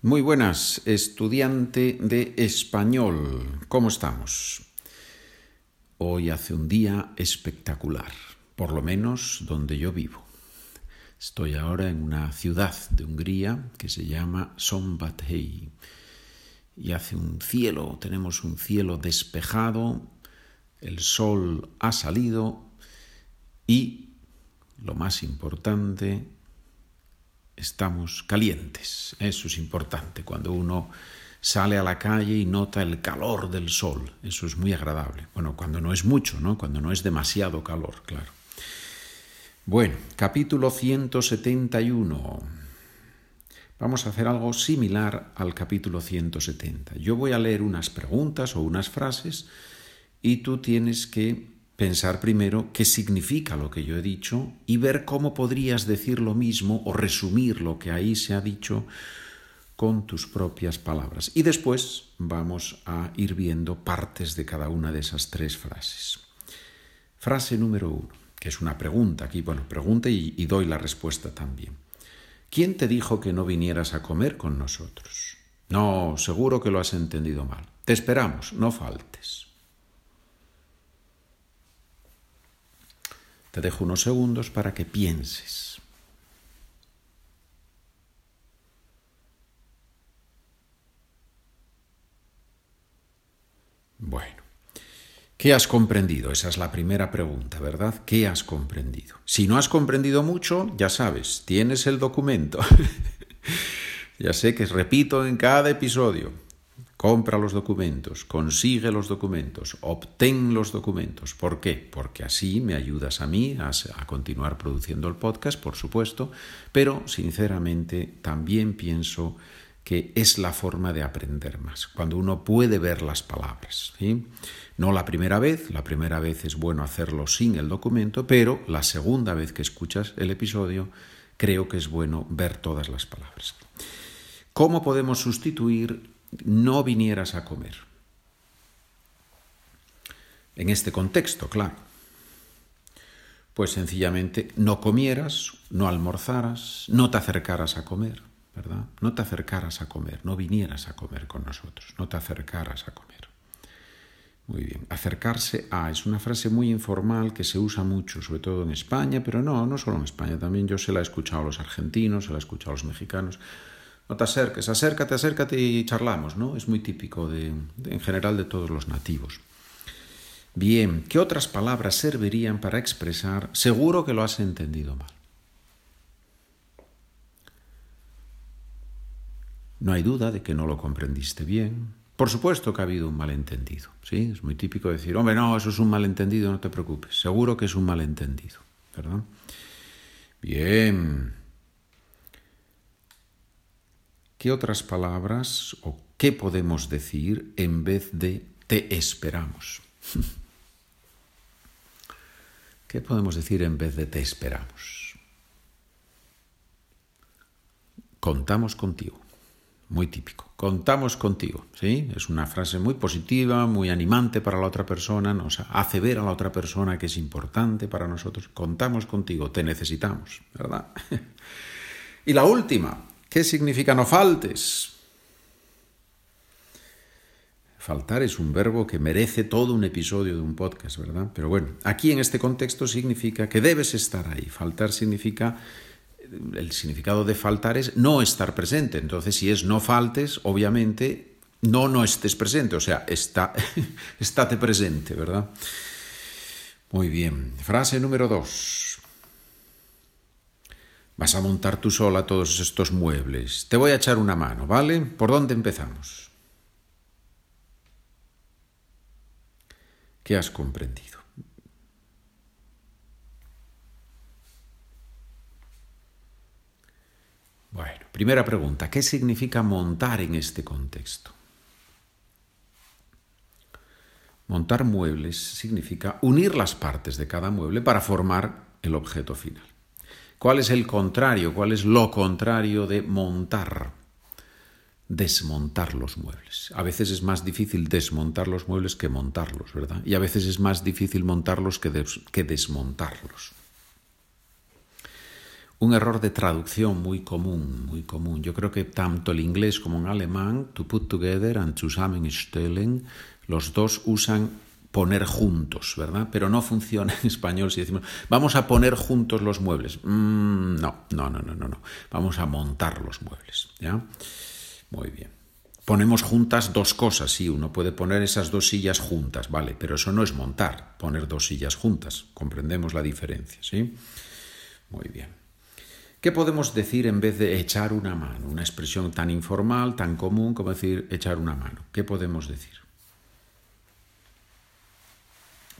Muy buenas, estudiante de español. ¿Cómo estamos? Hoy hace un día espectacular, por lo menos donde yo vivo. Estoy ahora en una ciudad de Hungría que se llama Szombathely y hace un cielo, tenemos un cielo despejado, el sol ha salido y, lo más importante, estamos calientes. Eso es importante cuando uno sale a la calle y nota el calor del sol. Eso es muy agradable. Bueno, cuando no es mucho, ¿no? Cuando no es demasiado calor, claro. Bueno, capítulo 171. Vamos a hacer algo similar al capítulo 170. Yo voy a leer unas preguntas o unas frases y tú tienes que pensar primero qué significa lo que yo he dicho y ver cómo podrías decir lo mismo o resumir lo que ahí se ha dicho con tus propias palabras. Y después vamos a ir viendo partes de cada una de esas tres frases. Frase número uno, que es una pregunta aquí, bueno, pregunta y, y doy la respuesta también. ¿Quién te dijo que no vinieras a comer con nosotros? No, seguro que lo has entendido mal. Te esperamos, no faltes. Te dejo unos segundos para que pienses. Bueno, ¿qué has comprendido? Esa es la primera pregunta, ¿verdad? ¿Qué has comprendido? Si no has comprendido mucho, ya sabes, tienes el documento. ya sé que repito en cada episodio, compra los documentos, consigue los documentos, obtén los documentos. ¿Por qué? Porque así me ayudas a mí a, continuar produciendo el podcast, por supuesto, pero sinceramente también pienso que es la forma de aprender más, cuando uno puede ver las palabras. No la primera vez, la primera vez es bueno hacerlo sin el documento, pero la segunda vez que escuchas el episodio, creo que es bueno ver todas las palabras. ¿Cómo podemos sustituir no vinieras a comer. En este contexto, claro. Pues sencillamente no comieras, no almorzaras, no te acercaras a comer, ¿verdad? No te acercaras a comer, no vinieras a comer con nosotros, no te acercaras a comer. Muy bien, acercarse a es una frase muy informal que se usa mucho, sobre todo en España, pero no, no solo en España, también yo se la he escuchado a los argentinos, se la he escuchado a los mexicanos. No te acerques, acércate, acércate y charlamos, ¿no? Es muy típico de, en general de todos los nativos. Bien, ¿qué otras palabras servirían para expresar seguro que lo has entendido mal? No hay duda de que no lo comprendiste bien. Por supuesto que ha habido un malentendido. ¿sí? Es muy típico decir, hombre, no, eso es un malentendido, no te preocupes. Seguro que es un malentendido. ¿Verdad? Bien. ¿Qué otras palabras o qué podemos decir en vez de te esperamos? ¿Qué podemos decir en vez de te esperamos? Contamos contigo. Muy típico. Contamos contigo. ¿sí? Es una frase muy positiva, muy animante para la otra persona, nos hace ver a la otra persona que es importante para nosotros. Contamos contigo, te necesitamos, ¿verdad? y la última, ¿Qué significa no faltes? Faltar es un verbo que merece todo un episodio de un podcast, ¿verdad? Pero bueno, aquí en este contexto significa que debes estar ahí. Faltar significa, el significado de faltar es no estar presente. Entonces, si es no faltes, obviamente no no estés presente, o sea, está, estate presente, ¿verdad? Muy bien. Frase número dos. Vas a montar tú sola todos estos muebles. Te voy a echar una mano, ¿vale? ¿Por dónde empezamos? ¿Qué has comprendido? Bueno, primera pregunta, ¿qué significa montar en este contexto? Montar muebles significa unir las partes de cada mueble para formar el objeto final. ¿Cuál es el contrario? ¿Cuál es lo contrario de montar? Desmontar los muebles. A veces es más difícil desmontar los muebles que montarlos, ¿verdad? Y a veces es más difícil montarlos que, que desmontarlos. Un error de traducción muy común, muy común. Yo creo que tanto el inglés como en alemán, to put together and zusammenstellen, los dos usan poner juntos, ¿verdad? Pero no funciona en español si decimos, vamos a poner juntos los muebles. Mm, no, no, no, no, no, no. Vamos a montar los muebles, ¿ya? Muy bien. Ponemos juntas dos cosas, sí, uno puede poner esas dos sillas juntas, vale, pero eso no es montar, poner dos sillas juntas. Comprendemos la diferencia, ¿sí? Muy bien. ¿Qué podemos decir en vez de echar una mano? Una expresión tan informal, tan común como decir echar una mano. ¿Qué podemos decir?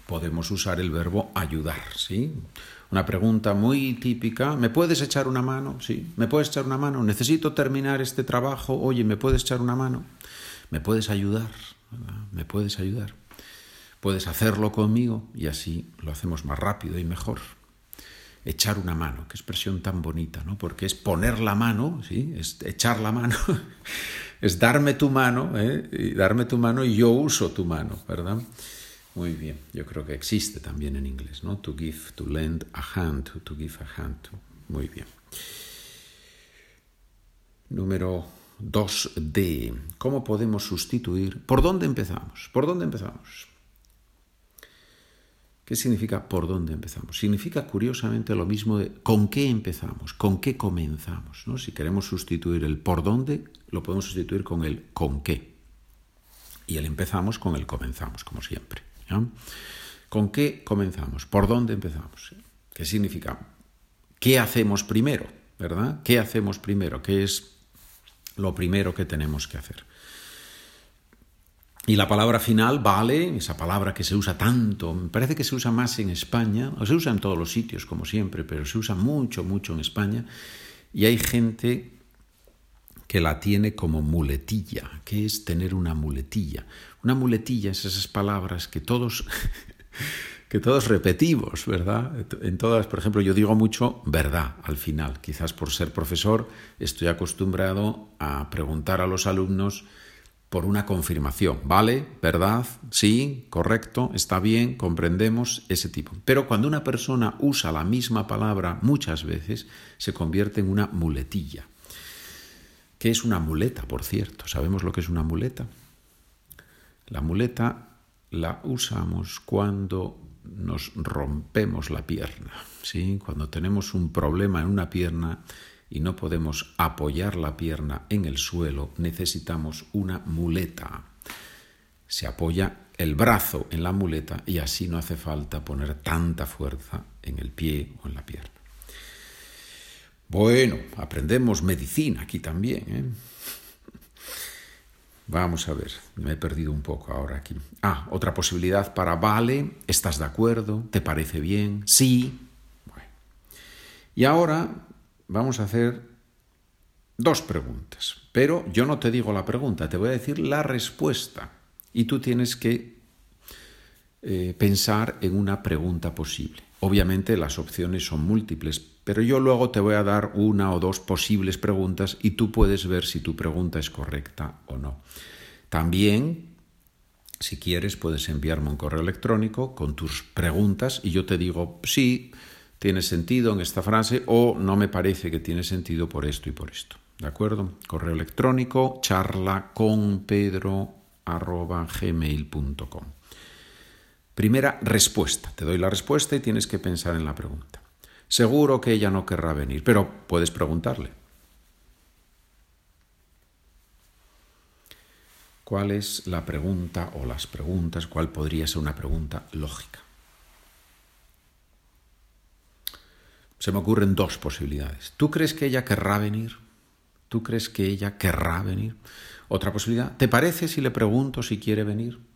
Podemos usar el verbo ayudar, ¿sí? Una pregunta muy típica, ¿me puedes echar una mano? Sí, ¿me puedes echar una mano? Necesito terminar este trabajo, oye, ¿me puedes echar una mano? ¿Me puedes ayudar? ¿Me puedes ayudar? Puedes hacerlo conmigo y así lo hacemos más rápido y mejor. Echar una mano, qué expresión tan bonita, ¿no? Porque es poner la mano, ¿sí? Es echar la mano, es darme tu mano, ¿eh? Y darme tu mano y yo uso tu mano, ¿verdad? Muy bien, yo creo que existe también en inglés, ¿no? To give, to lend a hand, to give a hand. Muy bien. Número 2D. ¿Cómo podemos sustituir? ¿Por dónde empezamos? ¿Por dónde empezamos? ¿Qué significa por dónde empezamos? Significa curiosamente lo mismo de con qué empezamos, con qué comenzamos. ¿no? Si queremos sustituir el por dónde, lo podemos sustituir con el con qué. Y el empezamos con el comenzamos, como siempre. ¿Con qué comenzamos? ¿Por dónde empezamos? ¿Qué significa? ¿Qué hacemos primero? ¿Verdad? ¿Qué hacemos primero? ¿Qué es lo primero que tenemos que hacer? Y la palabra final, vale, esa palabra que se usa tanto, me parece que se usa más en España, o se usa en todos los sitios como siempre, pero se usa mucho, mucho en España, y hay gente que la tiene como muletilla. ¿Qué es tener una muletilla? Una muletilla es esas palabras que todos, que todos repetimos, ¿verdad? En todas, por ejemplo, yo digo mucho verdad al final. Quizás por ser profesor estoy acostumbrado a preguntar a los alumnos por una confirmación, ¿vale? ¿Verdad? Sí, correcto, está bien, comprendemos ese tipo. Pero cuando una persona usa la misma palabra muchas veces, se convierte en una muletilla. ¿Qué es una muleta, por cierto? ¿Sabemos lo que es una muleta? La muleta la usamos cuando nos rompemos la pierna, ¿sí? Cuando tenemos un problema en una pierna y no podemos apoyar la pierna en el suelo, necesitamos una muleta. Se apoya el brazo en la muleta y así no hace falta poner tanta fuerza en el pie o en la pierna. Bueno, aprendemos medicina aquí también. ¿eh? Vamos a ver, me he perdido un poco ahora aquí. Ah, otra posibilidad para vale, ¿estás de acuerdo? ¿Te parece bien? Sí. Bueno. Y ahora vamos a hacer dos preguntas, pero yo no te digo la pregunta, te voy a decir la respuesta. Y tú tienes que eh, pensar en una pregunta posible. Obviamente las opciones son múltiples, pero yo luego te voy a dar una o dos posibles preguntas y tú puedes ver si tu pregunta es correcta o no. También, si quieres, puedes enviarme un correo electrónico con tus preguntas y yo te digo, sí, tiene sentido en esta frase o no me parece que tiene sentido por esto y por esto. ¿De acuerdo? Correo electrónico charla con pedro Primera respuesta. Te doy la respuesta y tienes que pensar en la pregunta. Seguro que ella no querrá venir, pero puedes preguntarle. ¿Cuál es la pregunta o las preguntas? ¿Cuál podría ser una pregunta lógica? Se me ocurren dos posibilidades. ¿Tú crees que ella querrá venir? ¿Tú crees que ella querrá venir? Otra posibilidad. ¿Te parece si le pregunto si quiere venir?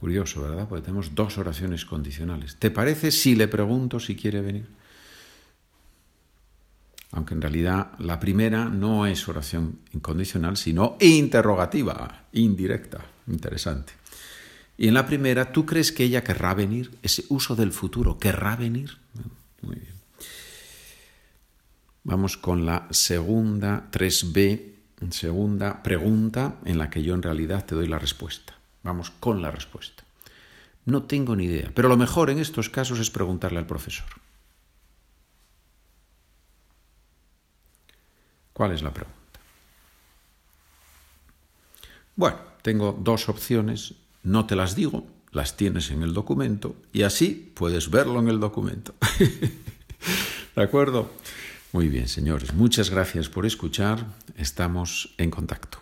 Curioso, ¿verdad? Porque tenemos dos oraciones condicionales. ¿Te parece si le pregunto si quiere venir? Aunque en realidad la primera no es oración incondicional, sino interrogativa, indirecta. Interesante. Y en la primera, ¿tú crees que ella querrá venir? Ese uso del futuro, ¿querrá venir? Muy bien. Vamos con la segunda 3b, segunda pregunta en la que yo en realidad te doy la respuesta. Vamos con la respuesta. No tengo ni idea, pero lo mejor en estos casos es preguntarle al profesor. ¿Cuál es la pregunta? Bueno, tengo dos opciones, no te las digo, las tienes en el documento y así puedes verlo en el documento. ¿De acuerdo? Muy bien, señores, muchas gracias por escuchar, estamos en contacto.